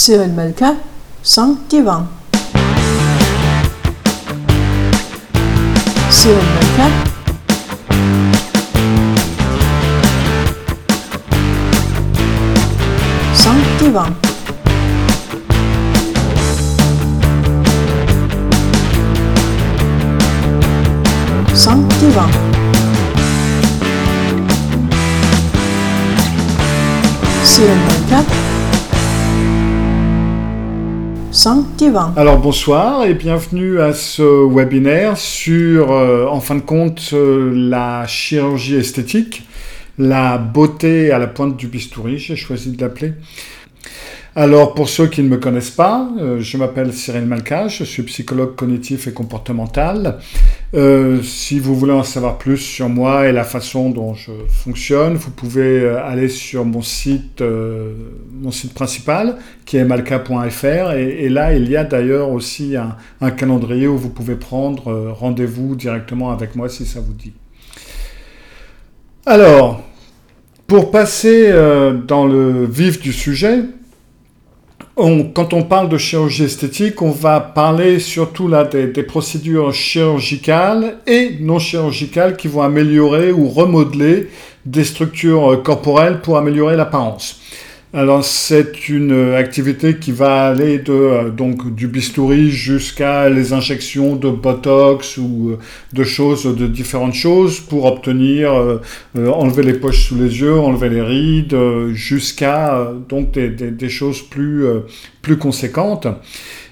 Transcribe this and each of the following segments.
Cyril Melka, 5 divan. Cyril Melka, cinq divan. Cinq Alors bonsoir et bienvenue à ce webinaire sur, euh, en fin de compte, euh, la chirurgie esthétique, la beauté à la pointe du bistouri, j'ai choisi de l'appeler. Alors pour ceux qui ne me connaissent pas, euh, je m'appelle Cyril Malka, je suis psychologue cognitif et comportemental. Euh, si vous voulez en savoir plus sur moi et la façon dont je fonctionne, vous pouvez euh, aller sur mon site, mon site principal qui est malka.fr et, là il y a d'ailleurs aussi un, calendrier où vous pouvez prendre rendez-vous directement avec moi si ça vous dit. Alors, pour passer dans le vif du sujet, quand on parle de chirurgie esthétique, on va parler surtout là des, des procédures chirurgicales et non chirurgicales qui vont améliorer ou remodeler des structures euh, corporelles pour améliorer l'apparence. Alors c'est une euh, activité qui va aller de euh, donc du bistouri jusqu'à les injections de botox ou euh, de choses de différentes choses pour obtenir euh, enlever les poches sous les yeux, enlever les rides, jusqu'à donc des, des- des choses plus plus conséquentes.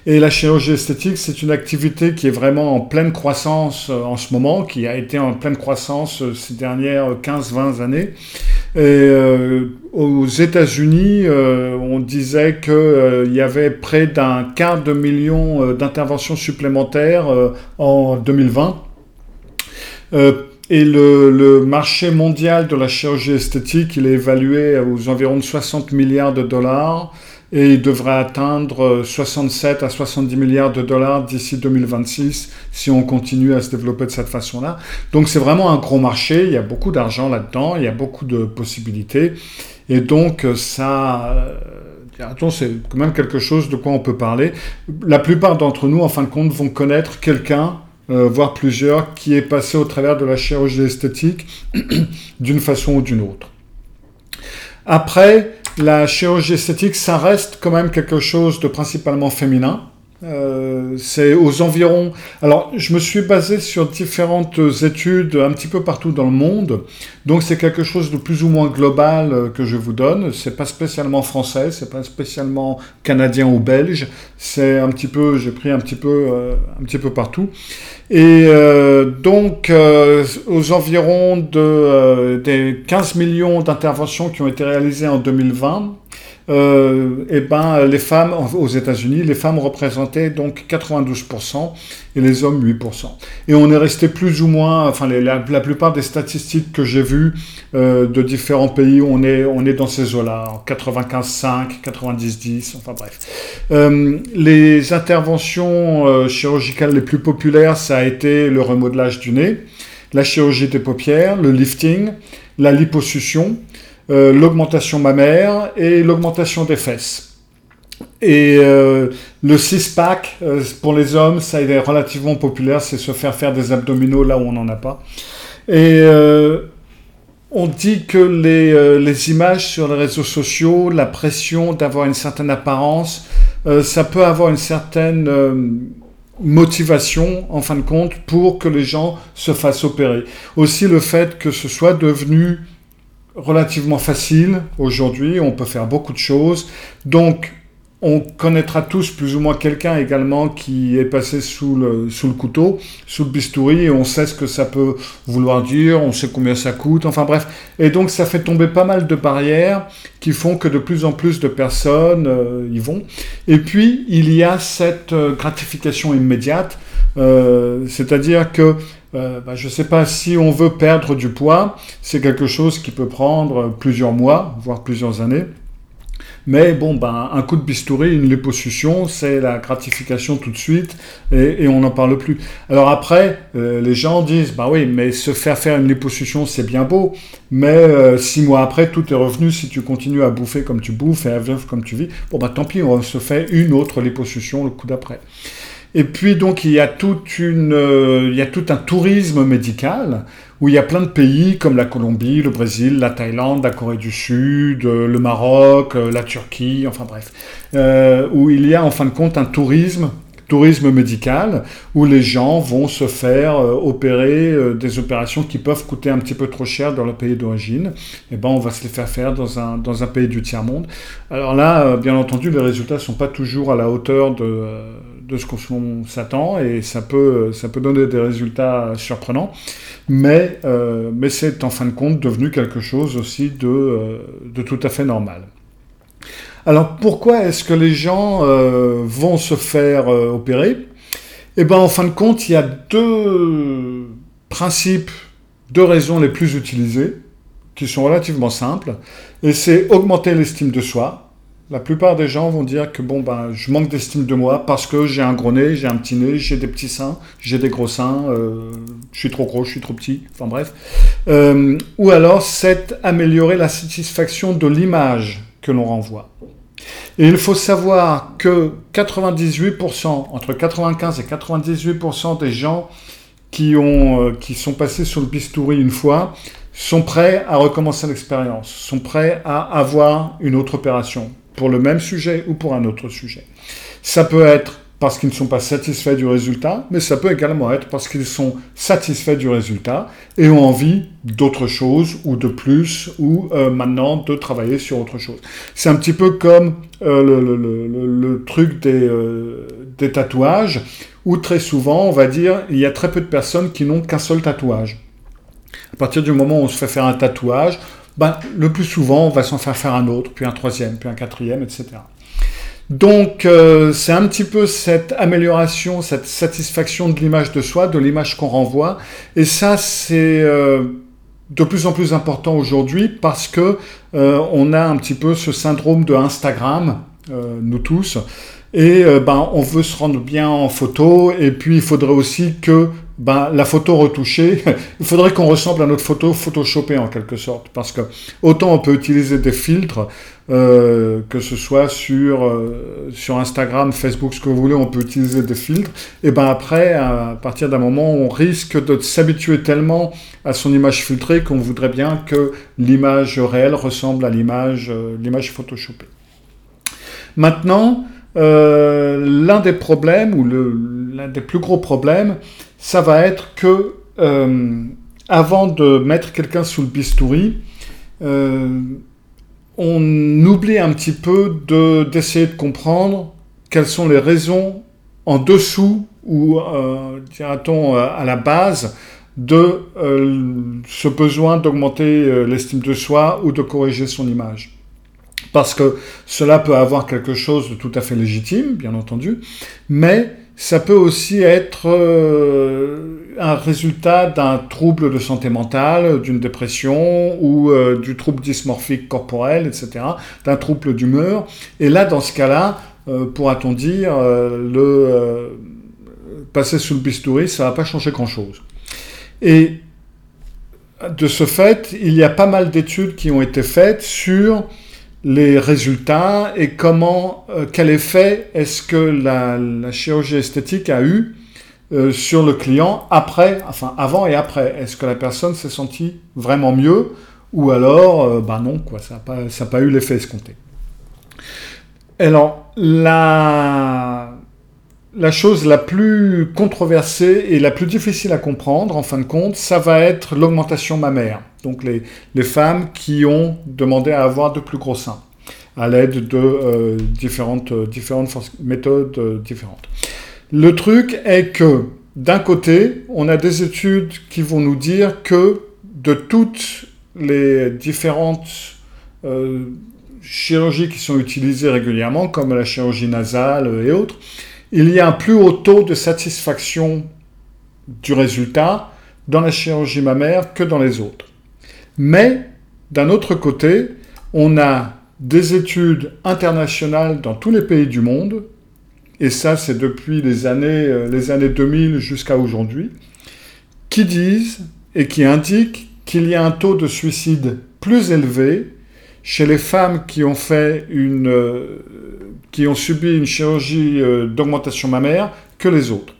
Et la chirurgie esthétique, c'est une activité qui est vraiment en pleine croissance en ce moment, qui a été en pleine croissance ces dernières 15-20 années. Et euh, aux États-Unis, euh, on disait qu'il y avait près d'un quart de million euh, d'interventions supplémentaires euh, en 2020. Euh, et le, le marché mondial de la chirurgie esthétique, il est évalué aux environs de 60 milliards de dollars et il devrait atteindre euh, 67 à 70 milliards de dollars d'ici 2026 si on continue à se développer de cette façon-là. Donc c'est vraiment un gros marché, il y a beaucoup d'argent là-dedans, il y a beaucoup de possibilités et donc euh, ça... euh, Attends, c'est quand même quelque chose de quoi on peut parler. La plupart d'entre nous, en fin de compte, vont connaître quelqu'un euh, voire plusieurs, qui est passé au travers de la chirurgie esthétique d'une façon ou d'une autre. Après, la chirurgie esthétique, ça reste quand même quelque chose de principalement féminin. Euh, c'est aux environs. Alors, je me suis basé sur différentes études un petit peu partout dans le monde. Donc, c'est quelque chose de plus ou moins global euh, que je vous donne. C'est pas spécialement français, c'est pas spécialement canadien ou belge. C'est un petit peu, j'ai pris un petit peu, euh, un petit peu partout. Et euh, donc, aux environs de, des 15 millions d'interventions qui ont été réalisées en 2020, euh, et ben, les femmes aux États-Unis, les femmes représentaient donc 92% et les hommes 8%. Et on est resté plus ou moins, enfin la, plupart des statistiques que j'ai vues euh, de différents pays, on est, on est dans ces eaux-là, en 95-5, 90-10, enfin bref. Euh, les interventions chirurgicales les plus populaires, ça a été le remodelage du nez, la chirurgie des paupières, le lifting, la liposuction, euh, l'augmentation mammaire et l'augmentation des fesses. Et euh, le six-pack, euh, pour les hommes, ça est relativement populaire, c'est se faire faire des abdominaux là où on n'en a pas. Et on dit que les, les images sur les réseaux sociaux, la pression d'avoir une certaine apparence, ça peut avoir une certaine motivation, en fin de compte, pour que les gens se fassent opérer. Aussi le fait que ce soit devenu relativement facile aujourd'hui, on peut faire beaucoup de choses. Donc, on connaîtra tous plus ou moins quelqu'un également qui est passé sous le, sous le couteau, sous le bistouri, et on sait ce que ça peut vouloir dire, on sait combien ça coûte, enfin bref. Et donc ça fait tomber pas mal de barrières qui font que de plus en plus de personnes euh, y vont. Et puis, il y a cette euh, gratification immédiate, euh, c'est-à-dire que euh, bah, je ne sais pas si on veut perdre du poids, c'est quelque chose qui peut prendre plusieurs mois, voire plusieurs années. Mais bon, ben, un coup de bistouri, une liposuction, c'est la gratification tout de suite et, on n'en parle plus. Alors après, euh, les gens disent, bah oui, mais se faire faire une liposuction, c'est bien beau, mais euh, six mois après, tout est revenu si tu continues à bouffer comme tu bouffes et à vivre comme tu vis. Bon, bah tant pis, on se fait une autre liposuction le coup d'après. Et puis donc il y a toute une, euh, il y a tout un tourisme médical où il y a plein de pays comme la Colombie, le Brésil, la Thaïlande, la Corée du Sud, euh, le Maroc, euh, la Turquie, enfin bref, où il y a en fin de compte un tourisme tourisme médical où les gens vont se faire opérer des opérations qui peuvent coûter un petit peu trop cher dans le pays d'origine. Et eh ben on va se les faire faire dans un, dans un pays du tiers monde. Alors là, bien entendu, les résultats sont pas toujours à la hauteur de de ce qu'on s'attend et ça peut, donner des résultats surprenants. Mais, euh, mais c'est en fin de compte devenu quelque chose aussi de, euh, tout à fait normal. Alors pourquoi est-ce que les gens euh, vont se faire opérer? Eh bien en fin de compte, il y a deux principes, deux raisons les plus utilisées qui sont relativement simples. Et c'est augmenter l'estime de soi, la plupart des gens vont dire que bon ben je manque d'estime de moi parce que j'ai un gros nez, j'ai un petit nez, j'ai des petits seins, j'ai des gros seins, euh, je suis trop gros, je suis trop petit, enfin bref. Euh, ou alors c'est améliorer la satisfaction de l'image que l'on renvoie. Et il faut savoir que 98%, entre 95 et 98% des gens qui, ont, euh, qui sont passés sur le bistouri une fois sont prêts à recommencer l'expérience, sont prêts à avoir une autre opération pour le même sujet ou pour un autre sujet. Ça peut être parce qu'ils ne sont pas satisfaits du résultat, mais ça peut également être parce qu'ils sont satisfaits du résultat et ont envie d'autre chose ou de plus ou euh, maintenant de travailler sur autre chose. C'est un petit peu comme euh, le, truc des, euh, des tatouages où très souvent on va dire il y a très peu de personnes qui n'ont qu'un seul tatouage. À partir du moment où on se fait faire un tatouage, ben, le plus souvent, on va s'en faire faire un autre, puis un troisième, puis un quatrième, etc. Donc, euh, c'est un petit peu cette amélioration, cette satisfaction de l'image de soi, de l'image qu'on renvoie. Et ça, c'est euh, de plus en plus important aujourd'hui parce que euh, on a un petit peu ce syndrome de Instagram, nous tous. Et ben, on veut se rendre bien en photo, et puis il faudrait aussi que ben, la photo retouchée, il faudrait qu'on ressemble à notre photo photoshopée en quelque sorte. Parce que autant on peut utiliser des filtres, euh, que ce soit sur, euh, sur Instagram, Facebook, ce que vous voulez, on peut utiliser des filtres. Et ben après, à partir d'un moment, on risque de s'habituer tellement à son image filtrée qu'on voudrait bien que l'image réelle ressemble à l'image euh, l'image photoshopée. Maintenant, l'un des problèmes, ou l'un des plus gros problèmes, ça va être que euh, avant de mettre quelqu'un sous le bistouri, euh, on oublie un petit peu d'essayer de, comprendre quelles sont les raisons en dessous ou, euh, on à la base de ce besoin d'augmenter l'estime de soi ou de corriger son image. Parce que cela peut avoir quelque chose de tout à fait légitime, bien entendu, mais ça peut aussi être euh, un résultat d'un trouble de santé mentale, d'une dépression ou euh, du trouble dysmorphique corporel, etc., d'un trouble d'humeur. Et là, dans ce cas-là, euh, pourra-t-on dire, le passer sous le bistouri, ça va pas changer grand-chose. Et de ce fait, il y a pas mal d'études qui ont été faites sur les résultats et comment, euh, quel effet est-ce que la, chirurgie esthétique a eu euh, sur le client après, enfin avant et après? Est-ce que la personne s'est sentie vraiment mieux ou alors, euh, bah non, quoi, ça n'a pas, pas eu l'effet escompté? Alors, la, la chose la plus controversée et la plus difficile à comprendre, en fin de compte, ça va être l'augmentation mammaire. Donc les, femmes qui ont demandé à avoir de plus gros seins à l'aide de euh, différentes, différentes méthodes euh, différentes. Le truc est que d'un côté, on a des études qui vont nous dire que de toutes les différentes euh, chirurgies qui sont utilisées régulièrement, comme la chirurgie nasale et autres, il y a un plus haut taux de satisfaction du résultat dans la chirurgie mammaire que dans les autres. Mais, d'un autre côté, on a des études internationales dans tous les pays du monde, et ça c'est depuis les années, euh, les années 2000 jusqu'à aujourd'hui, qui disent et qui indiquent qu'il y a un taux de suicide plus élevé chez les femmes qui ont fait une, euh, qui ont subi une chirurgie euh, d'augmentation mammaire que les autres.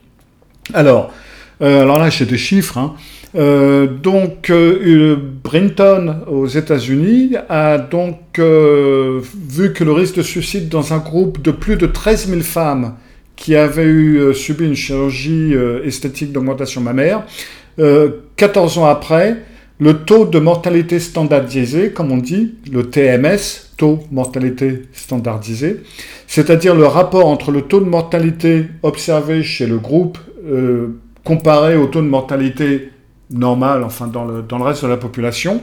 Alors, alors là, j'ai des chiffres. Hein. Euh, donc, euh, Brinton aux États-Unis a donc euh, vu que le risque de suicide dans un groupe de plus de 13 000 femmes qui avaient eu, subi une chirurgie esthétique d'augmentation mammaire, 14 ans après, le taux de mortalité standardisé, comme on dit, le TMS, taux mortalité standardisé, c'est-à-dire le rapport entre le taux de mortalité observé chez le groupe comparé au taux de mortalité normal, enfin dans le, reste de la population.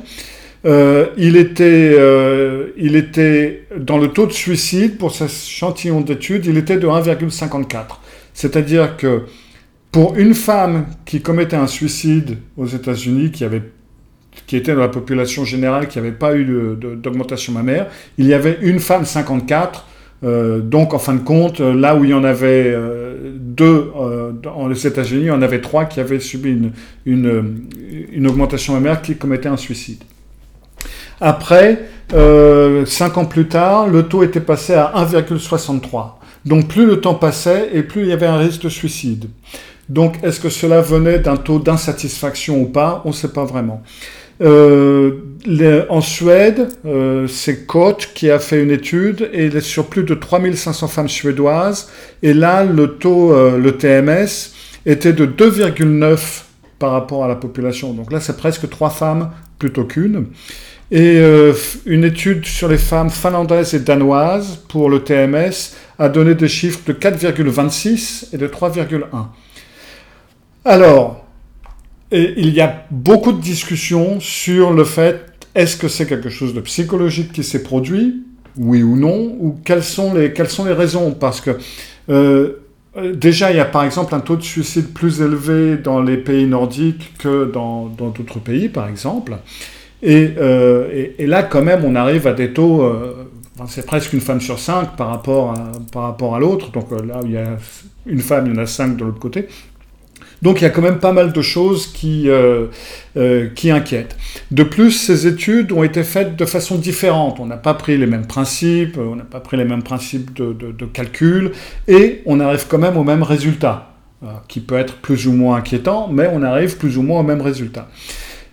Euh, il, était, euh, il était dans le taux de suicide pour ce échantillon d'études, il était de 1,54. C'est-à-dire que pour une femme qui commettait un suicide aux États-Unis, qui, avait, qui était dans la population générale, qui n'avait pas eu d'augmentation mammaire, il y avait une femme 54 euh, donc, en fin de compte, euh, là où il y en avait euh, deux dans les États-Unis, il y en avait trois qui avaient subi une augmentation mammaire qui commettaient un suicide. Après, cinq ans plus tard, le taux était passé à 1,63. Donc, plus le temps passait et plus il y avait un risque de suicide. Donc, est-ce que cela venait d'un taux d'insatisfaction ou pas? On ne sait pas vraiment. Euh, en Suède, euh, c'est Koch qui a fait une étude et sur plus de 3500 femmes suédoises. Et là, le taux, euh, le TMS, était de 2,9 par rapport à la population. Donc là, c'est presque 3 femmes plutôt qu'une. Et une étude sur les femmes finlandaises et danoises pour le TMS a donné des chiffres de 4,26 et de 3,1. Alors, et il y a beaucoup de discussions sur le fait est-ce que c'est quelque chose de psychologique qui s'est produit, oui ou non, ou quelles sont les, quelles sont les raisons? Parce que euh, déjà, il y a par exemple un taux de suicide plus élevé dans les pays nordiques que dans d'autres pays, par exemple. Euh, et, là, quand même, on arrive à des taux, euh, c'est presque une femme sur cinq par rapport à, par rapport à l'autre. Donc là, il y a une femme, il y en a cinq de l'autre côté. Donc il y a quand même pas mal de choses qui, euh, euh, qui inquiètent. De plus, ces études ont été faites de façon différente. On n'a pas pris les mêmes principes, on n'a pas pris les mêmes principes de, de, calcul, et on arrive quand même au même résultat, euh, qui peut être plus ou moins inquiétant, mais on arrive plus ou moins au même résultat.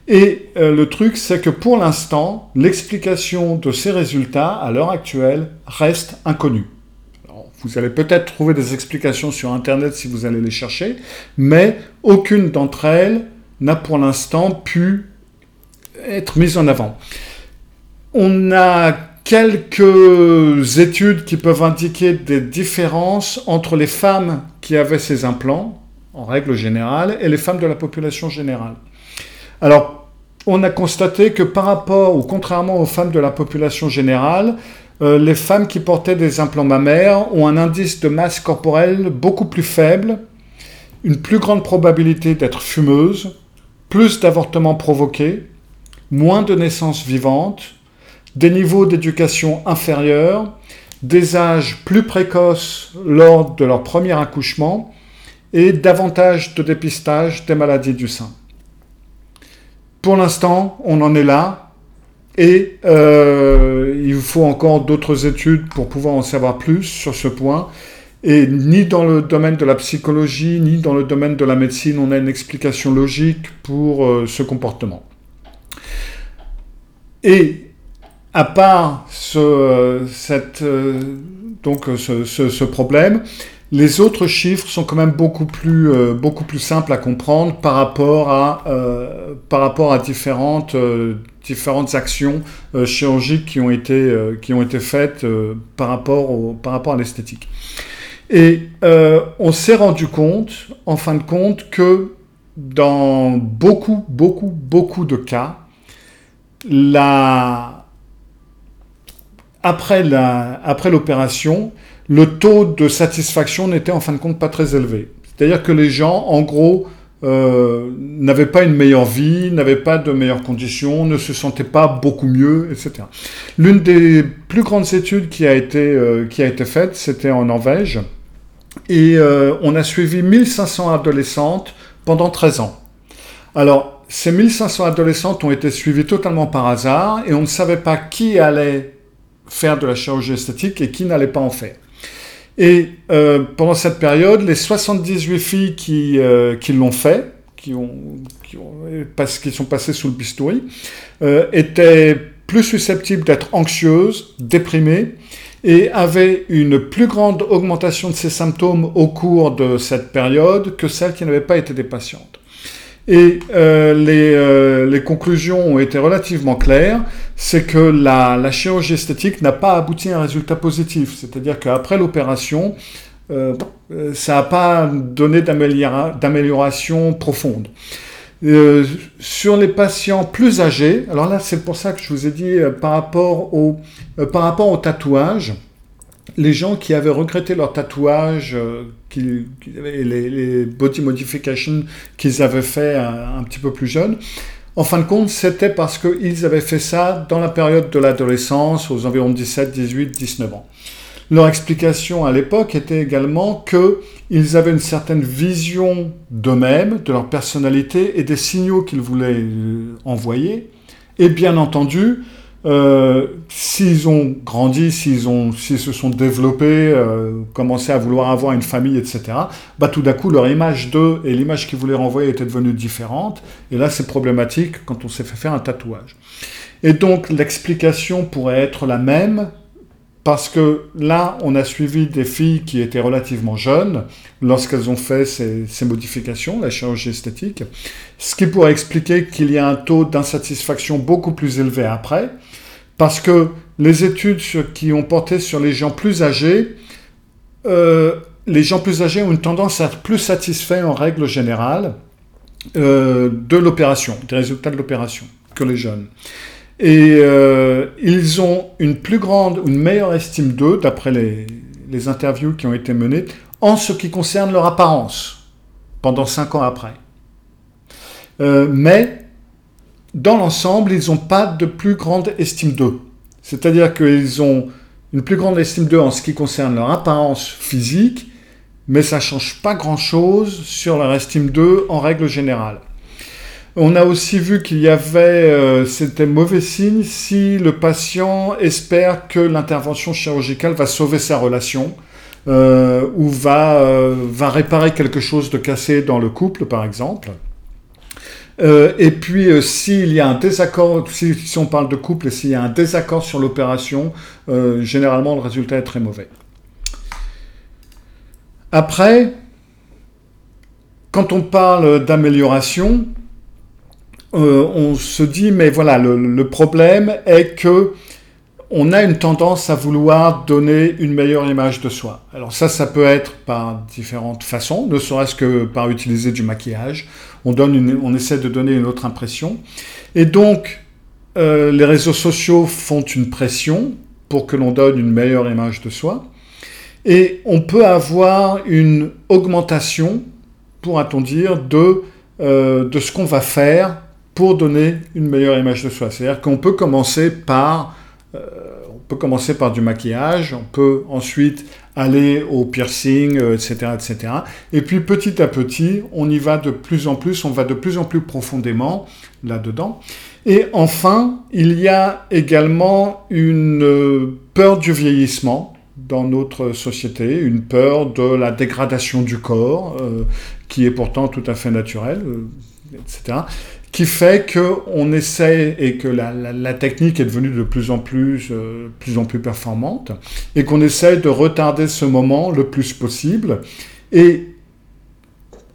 Et le truc, c'est que pour l'instant, l'explication de ces résultats, à l'heure actuelle, reste inconnue. Vous allez peut-être trouver des explications sur Internet si vous allez les chercher, mais aucune d'entre elles n'a pour l'instant pu être mise en avant. On a quelques études qui peuvent indiquer des différences entre les femmes qui avaient ces implants, en règle générale, et les femmes de la population générale. Alors, on a constaté que par rapport, ou contrairement aux femmes de la population générale, euh, les femmes qui portaient des implants mammaires ont un indice de masse corporelle beaucoup plus faible, une plus grande probabilité d'être fumeuses, plus d'avortements provoqués, moins de naissances vivantes, des niveaux d'éducation inférieurs, des âges plus précoces lors de leur premier accouchement et davantage de dépistage des maladies du sein. Pour l'instant, on en est là, et euh, il faut encore d'autres études pour pouvoir en savoir plus sur ce point. Et ni dans le domaine de la psychologie, ni dans le domaine de la médecine, on a une explication logique pour euh, ce comportement. Et à part euh, ce, problème, les autres chiffres sont quand même beaucoup plus, beaucoup plus simples à comprendre par rapport à, par rapport à différentes, différentes actions chirurgiques qui ont été, qui ont été faites par, rapport au, par rapport à l'esthétique. Et on s'est rendu compte, en fin de compte, que dans beaucoup, beaucoup, beaucoup de cas, la... après l'opération, après le taux de satisfaction n'était en fin de compte pas très élevé. C'est-à-dire que les gens, en gros, euh, n'avaient pas une meilleure vie, n'avaient pas de meilleures conditions, ne se sentaient pas beaucoup mieux, etc. L'une des plus grandes études qui a été, euh, qui a été faite, c'était en Norvège, et euh, on a suivi 1500 adolescentes pendant 13 ans. Alors, ces 1500 adolescentes ont été suivies totalement par hasard, et on ne savait pas qui allait faire de la chirurgie esthétique et qui n'allait pas en faire. Et euh, pendant cette période, les 78 filles qui, euh, qui l'ont fait, qui, ont, qui, sont passées sous le bistouri, euh, étaient plus susceptibles d'être anxieuses, déprimées, et avaient une plus grande augmentation de ces symptômes au cours de cette période que celles qui n'avaient pas été des patientes. Et euh, les, euh, les, conclusions ont été relativement claires, c'est que la, chirurgie esthétique n'a pas abouti à un résultat positif, c'est-à-dire qu'après l'opération, euh, ça n'a pas donné d'amélioration profonde. Sur les patients plus âgés, alors là c'est pour ça que je vous ai dit par rapport par rapport au tatouage, les gens qui avaient regretté leur tatouage, euh, qui, les, body modifications qu'ils avaient fait un, un, petit peu plus jeunes, en fin de compte, c'était parce qu'ils avaient fait ça dans la période de l'adolescence, aux environs de 17, 18, 19 ans. Leur explication à l'époque était également qu'ils avaient une certaine vision d'eux-mêmes, de leur personnalité et des signaux qu'ils voulaient envoyer. Et bien entendu, euh, s'ils ont grandi, s'ils ont, s'ils se sont développés, euh, commencé à vouloir avoir une famille, etc., bah tout d'un coup leur image d'eux et l'image qu'ils voulaient renvoyer était devenue différente. Et là, c'est problématique quand on s'est fait faire un tatouage. Et donc l'explication pourrait être la même parce que là, on a suivi des filles qui étaient relativement jeunes lorsqu'elles ont fait ces, modifications, la chirurgie esthétique, ce qui pourrait expliquer qu'il y a un taux d'insatisfaction beaucoup plus élevé après, parce que les études qui ont porté sur les gens plus âgés, euh, les gens plus âgés ont une tendance à être plus satisfaits en règle générale euh, de l'opération, des résultats de l'opération, que les jeunes. Et euh, ils ont une plus grande, une meilleure estime d'eux, d'après les, les, interviews qui ont été menées, en ce qui concerne leur apparence, pendant cinq ans après. Euh, mais, dans l'ensemble, ils n'ont pas de plus grande estime d'eux. C'est-à-dire qu'ils ont une plus grande estime d'eux en ce qui concerne leur apparence physique, mais ça ne change pas grand-chose sur leur estime d'eux en règle générale. On a aussi vu qu'il y avait, euh, c'était mauvais signe si le patient espère que l'intervention chirurgicale va sauver sa relation euh, ou va, euh, va réparer quelque chose de cassé dans le couple, par exemple. Et puis, s'il y a un désaccord, si, on parle de couple et s'il y a un désaccord sur l'opération, généralement le résultat est très mauvais. Après, quand on parle d'amélioration, euh, on se dit, mais voilà, le, problème est que on a une tendance à vouloir donner une meilleure image de soi. Alors ça, ça peut être par différentes façons, ne serait-ce que par utiliser du maquillage. On, donne on essaie de donner une autre impression. Et donc, euh, les réseaux sociaux font une pression pour que l'on donne une meilleure image de soi. Et on peut avoir une augmentation, pourra-t-on dire, de, euh, de ce qu'on va faire pour donner une meilleure image de soi. C'est-à-dire qu'on peut commencer par euh, on peut commencer par du maquillage, on peut ensuite aller au piercing, euh, etc., etc. Et puis petit à petit, on y va de plus en plus, on va de plus en plus profondément là-dedans. Et enfin, il y a également une euh, peur du vieillissement dans notre société, une peur de la dégradation du corps, qui est pourtant tout à fait naturelle, etc qui fait qu'on essaie et que la, technique est devenue de plus en plus, euh, plus en plus performante et qu'on essaie de retarder ce moment le plus possible. Et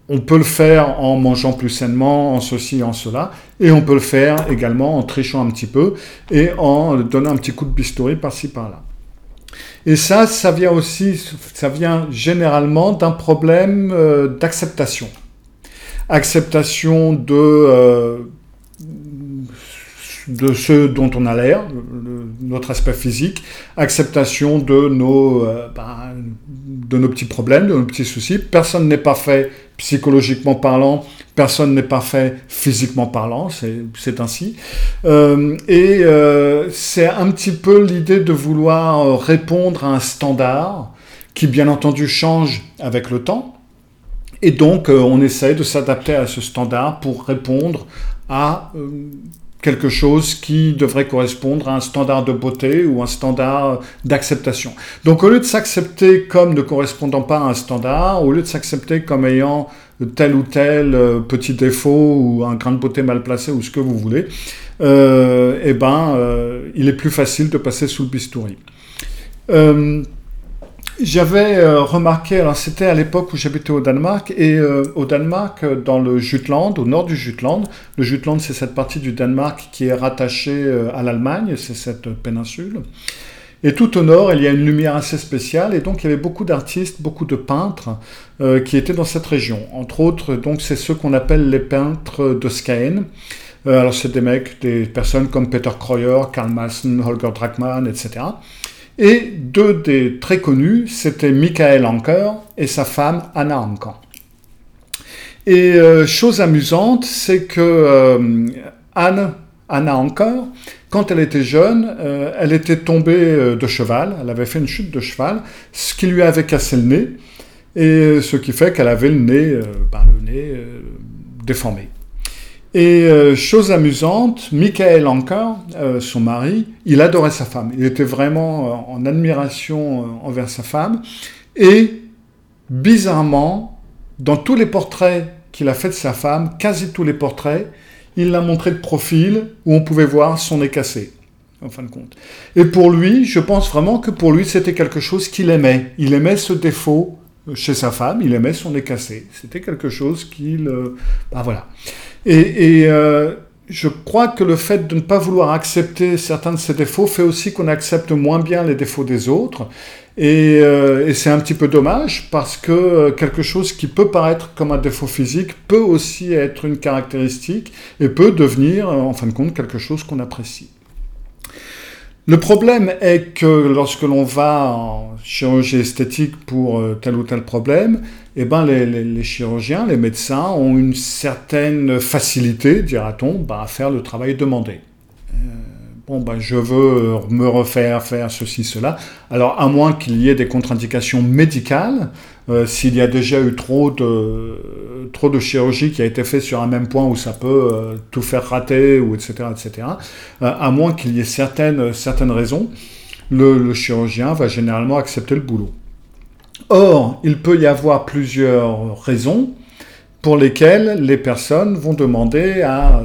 on peut le faire en mangeant plus sainement, en ceci, en cela, et on peut le faire également en trichant un petit peu et en donnant un petit coup de bistouri par-ci par-là. Et ça, ça vient aussi, ça vient généralement d'un problème euh, d'acceptation acceptation de, euh, de ce dont on a l'air, notre aspect physique, acceptation de nos, euh, ben, de nos petits problèmes, de nos petits soucis. Personne n'est parfait psychologiquement parlant, personne n'est parfait physiquement parlant, c'est ainsi. Euh, et c'est un petit peu l'idée de vouloir répondre à un standard qui bien entendu change avec le temps. Et donc on essaie de s'adapter à ce standard pour répondre à quelque chose qui devrait correspondre à un standard de beauté ou un standard d'acceptation. Donc au lieu de s'accepter comme ne correspondant pas à un standard, au lieu de s'accepter comme ayant tel ou tel euh, petit défaut ou un grain de beauté mal placé ou ce que vous voulez, euh, eh ben, euh, il est plus facile de passer sous le bistouri. Euh, j'avais euh, remarqué, alors c'était à l'époque où j'habitais au Danemark, et euh, au Danemark, euh, dans le Jutland, au nord du Jutland, le Jutland c'est cette partie du Danemark qui est rattachée à l'Allemagne, c'est cette péninsule. Et tout au nord, il y a une lumière assez spéciale, et donc il y avait beaucoup d'artistes, beaucoup de peintres qui étaient dans cette région. Entre autres, donc c'est ceux qu'on appelle les peintres de Skaen. alors c'est des mecs, des personnes comme Peter Kreuer, Karl Maassen, Holger Drachmann, etc. Et deux des très connus, c'était Michael Anker et sa femme Anna Anker. Et euh, chose amusante, c'est que euh, Anna Anker, quand elle était jeune, euh, elle était tombée de cheval, elle avait fait une chute de cheval, ce qui lui avait cassé le nez, et ce qui fait qu'elle avait le nez, ben, le nez déformé. Et euh, chose amusante, Michael Anker, euh, son mari, il adorait sa femme. Il était vraiment euh, en admiration envers sa femme. Et bizarrement, dans tous les portraits qu'il a fait de sa femme, quasi tous les portraits, il l'a montré de profil où on pouvait voir son nez cassé, en fin de compte. Et pour lui, je pense vraiment que pour lui, c'était quelque chose qu'il aimait. Il aimait ce défaut chez sa femme, il aimait son nez cassé. C'était quelque chose qu'il... ben voilà. Et, euh, je crois que le fait de ne pas vouloir accepter certains de ces défauts fait aussi qu'on accepte moins bien les défauts des autres. Et, euh, c'est un petit peu dommage parce que euh, quelque chose qui peut paraître comme un défaut physique peut aussi être une caractéristique et peut devenir en fin de compte quelque chose qu'on apprécie. Le problème est que lorsque l'on va en chirurgie esthétique pour tel ou tel problème, eh ben, les, chirurgiens, les médecins ont une certaine facilité, dira-t-on, bah, à faire le travail demandé. Euh, bon, ben, je veux me refaire faire ceci, cela. Alors, à moins qu'il y ait des contre-indications médicales, euh, s'il y a déjà eu trop de, trop de chirurgie qui a été fait sur un même point où ça peut euh, tout faire rater, ou etc., etc., à moins qu'il y ait certaines, certaines raisons, le chirurgien va généralement accepter le boulot. Or, il peut y avoir plusieurs raisons pour lesquelles les personnes vont demander à,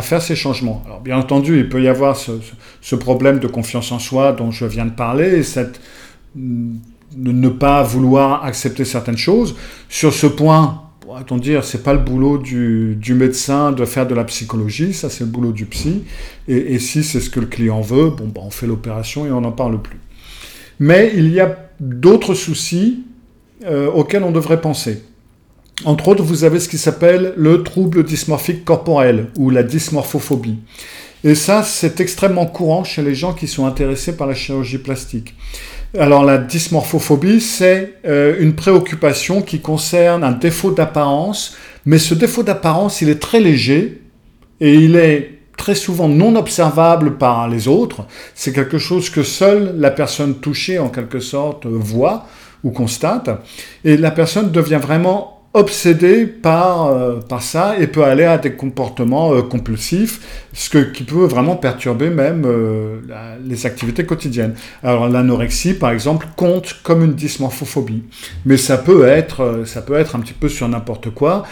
faire ces changements. Alors, bien entendu, il peut y avoir ce, problème de confiance en soi dont je viens de parler, cette, ne pas vouloir accepter certaines choses. Sur ce point, pourrait-on dire, c'est pas le boulot du, médecin de faire de la psychologie, ça c'est le boulot du psy. Et, si c'est ce que le client veut, bon, ben, on fait l'opération et on n'en parle plus. Mais il y a d'autres soucis euh, auxquels on devrait penser. Entre autres, vous avez ce qui s'appelle le trouble dysmorphique corporel ou la dysmorphophobie. Et ça, c'est extrêmement courant chez les gens qui sont intéressés par la chirurgie plastique. Alors la dysmorphophobie, c'est euh, une préoccupation qui concerne un défaut d'apparence, mais ce défaut d'apparence, il est très léger et il est très souvent non observable par les autres. C'est quelque chose que seule la personne touchée, en quelque sorte, voit ou constate. Et la personne devient vraiment obsédé par, euh, par ça et peut aller à des comportements euh, compulsifs, ce que, qui peut vraiment perturber même euh, les activités quotidiennes. Alors l'anorexie, par exemple, compte comme une dysmorphophobie, mais ça peut être, ça peut être un petit peu sur n'importe quoi,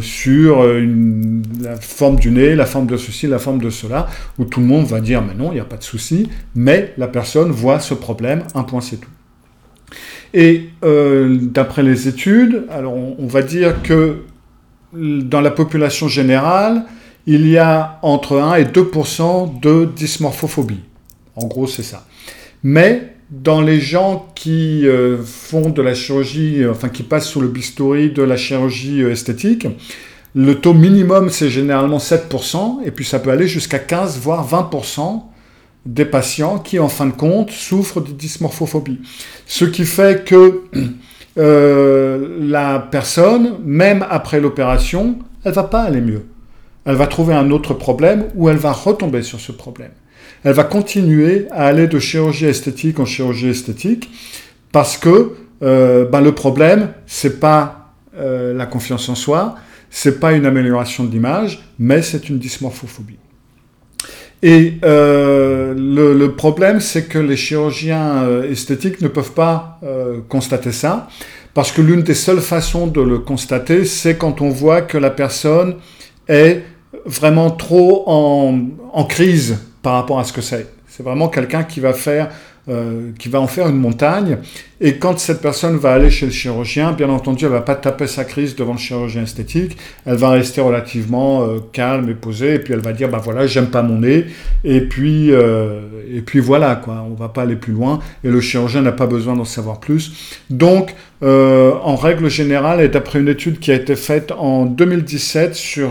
sur une, la forme du nez, la forme de ceci, la forme de cela, où tout le monde va dire mais non, il n'y a pas de souci, mais la personne voit ce problème, un point c'est tout. Et euh, d'après les études, alors on, va dire que dans la population générale, il y a entre 1 et 2% de dysmorphophobie. En gros, c'est ça. Mais dans les gens qui euh, font de la chirurgie, enfin qui passent sous le bistouri de la chirurgie euh, esthétique, le taux minimum, c'est généralement 7%, et puis ça peut aller jusqu'à 15, voire 20% des patients qui, en fin de compte, souffrent de dysmorphophobie. Ce qui fait que euh, la personne, même après l'opération, elle va pas aller mieux. Elle va trouver un autre problème ou elle va retomber sur ce problème. Elle va continuer à aller de chirurgie esthétique en chirurgie esthétique parce que euh, ben, le problème, c'est pas euh, la confiance en soi, c'est pas une amélioration de l'image, mais c'est une dysmorphophobie. Et euh, le, le, problème, c'est que les chirurgiens euh, esthétiques ne peuvent pas euh, constater ça, parce que l'une des seules façons de le constater, c'est quand on voit que la personne est vraiment trop en, en crise par rapport à ce que c'est. C'est vraiment quelqu'un qui va faire euh, qui va en faire une montagne. Et quand cette personne va aller chez le chirurgien, bien entendu, elle va pas taper sa crise devant le chirurgien esthétique. Elle va rester relativement euh, calme et posée. Et puis elle va dire, bah voilà, j'aime pas mon nez. Et puis, euh, et puis voilà, quoi. On va pas aller plus loin. Et le chirurgien n'a pas besoin d'en savoir plus. Donc, en règle générale, et d'après une étude qui a été faite en 2017 sur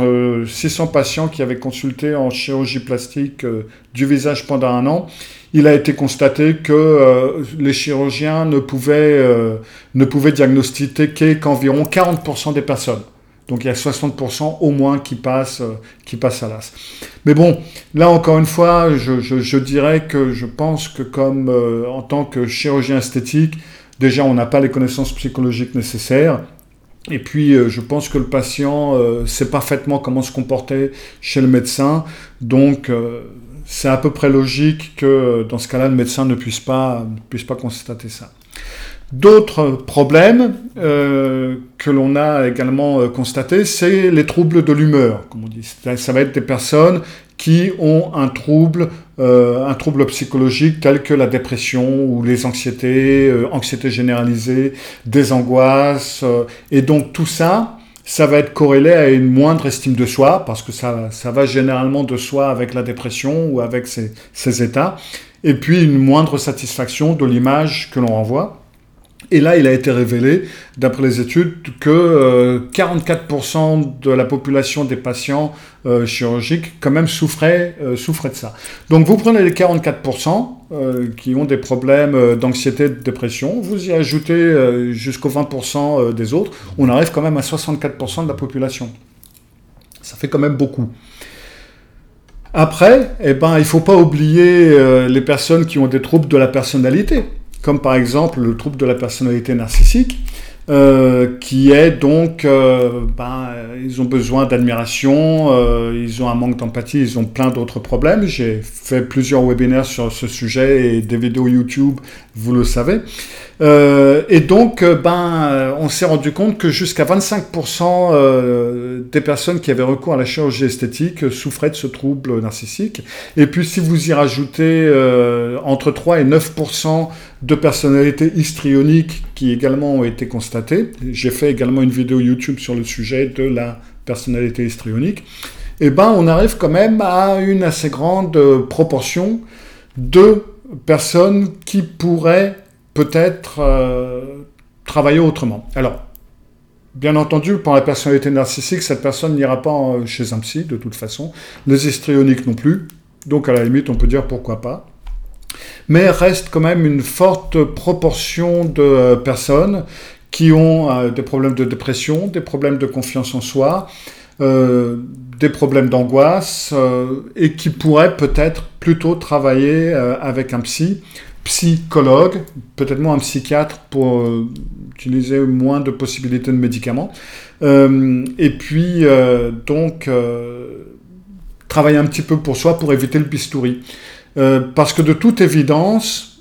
600 patients qui avaient consulté en chirurgie plastique du visage pendant un an, il a été constaté que euh, les chirurgiens ne pouvaient, euh, ne pouvaient diagnostiquer qu'environ 40% des personnes. Donc il y a 60% au moins qui passent, euh, qui passent à l'as. Mais bon, là encore une fois, je, dirais que je pense que comme en tant que chirurgien esthétique, déjà on n'a pas les connaissances psychologiques nécessaires. Et puis, je pense que le patient sait parfaitement comment se comporter chez le médecin. Donc, c'est à peu près logique que dans ce cas-là, le médecin ne puisse pas, puisse pas constater ça. D'autres problèmes euh, que l'on a également euh, constatés, c'est les troubles de l'humeur, comme on dit. Ça va être des personnes qui ont un trouble, euh, un trouble psychologique tel que la dépression ou les anxiétés, anxiété généralisée, des angoisses, et donc tout ça, ça va être corrélé à une moindre estime de soi, parce que ça, ça va généralement de soi avec la dépression ou avec ces, ces états, et puis une moindre satisfaction de l'image que l'on renvoie. Et là, il a été révélé, d'après les études, que 44% euh, de la population des patients euh, chirurgiques quand même souffraient, euh, souffraient de ça. Donc vous prenez les 44% qui ont des problèmes d'anxiété, de dépression, vous y ajoutez jusqu'aux 20% des autres, on arrive quand même à 64% de la population. Ça fait quand même beaucoup. Après, eh ben, il ne faut pas oublier les personnes qui ont des troubles de la personnalité comme par exemple le trouble de la personnalité narcissique, euh, qui est donc, euh, ben, ils ont besoin d'admiration, euh, ils ont un manque d'empathie, ils ont plein d'autres problèmes. J'ai fait plusieurs webinaires sur ce sujet et des vidéos YouTube, vous le savez. Et donc, ben, on s'est rendu compte que jusqu'à 25% des personnes qui avaient recours à la chirurgie esthétique souffraient de ce trouble narcissique. Et puis, si vous y rajoutez entre 3 et 9% de personnalités histrioniques qui également ont été constatées. J'ai fait également une vidéo YouTube sur le sujet de la personnalité histrionique. Eh ben, on arrive quand même à une assez grande proportion de personnes qui pourraient peut-être euh, travailler autrement. Alors, Bien entendu, pour la personnalité narcissique, cette personne n'ira pas chez un psy de toute façon. Les histrioniques non plus. Donc à la limite, on peut dire pourquoi pas mais reste quand même une forte proportion de euh, personnes qui ont euh, des problèmes de dépression, des problèmes de confiance en soi, euh, des problèmes d'angoisse et qui pourraient peut-être plutôt travailler avec un psy, psychologue, peut-être moins un psychiatre pour utiliser moins de possibilités de médicaments. et puis donc travailler un petit peu pour soi pour éviter le bistouri. Euh, parce que de toute évidence,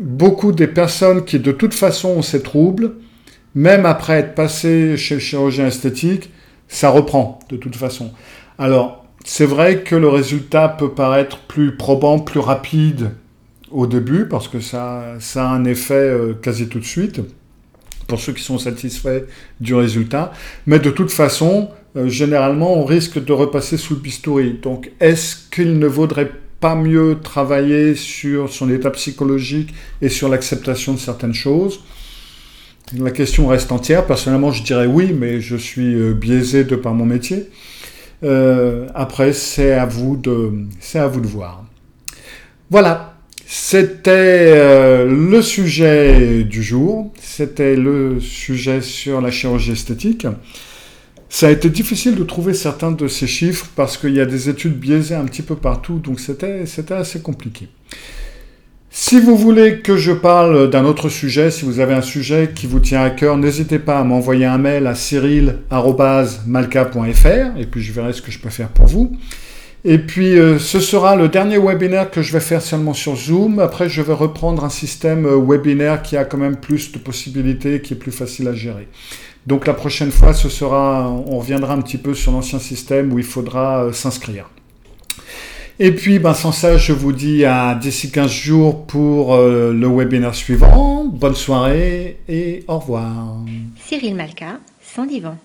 beaucoup des personnes qui de toute façon ont ces troubles, même après être passées chez le chirurgien esthétique, ça reprend de toute façon. Alors, c'est vrai que le résultat peut paraître plus probant, plus rapide au début, parce que ça, a un effet euh, quasi tout de suite, pour ceux qui sont satisfaits du résultat. Mais de toute façon, euh, généralement, on risque de repasser sous le bistouri. Donc, est-ce qu'il ne vaudrait pas mieux travailler sur son état psychologique et sur l'acceptation de certaines choses? La question reste entière. Personnellement, je dirais oui, mais je suis euh, biaisé de par mon métier. Après, c'est à vous de, c'est à vous de voir. Voilà. C'était euh, le sujet du jour. C'était le sujet sur la chirurgie esthétique. Ça a été difficile de trouver certains de ces chiffres parce qu'il y a des études biaisées un petit peu partout, donc c'était, assez compliqué. Si vous voulez que je parle d'un autre sujet, si vous avez un sujet qui vous tient à cœur, n'hésitez pas à m'envoyer un mail à cyril.malka.fr et puis je verrai ce que je peux faire pour vous. Et puis euh, ce sera le dernier webinaire que je vais faire seulement sur Zoom. Après, je vais reprendre un système euh, webinaire qui a quand même plus de possibilités, qui est plus facile à gérer. Donc la prochaine fois, ce sera, on reviendra un petit peu sur l'ancien système où il faudra euh, s'inscrire. Et puis, ben, sans ça, je vous dis à d'ici 15 jours pour le webinaire suivant. Bonne soirée et au revoir. Cyril Malka, sans divan.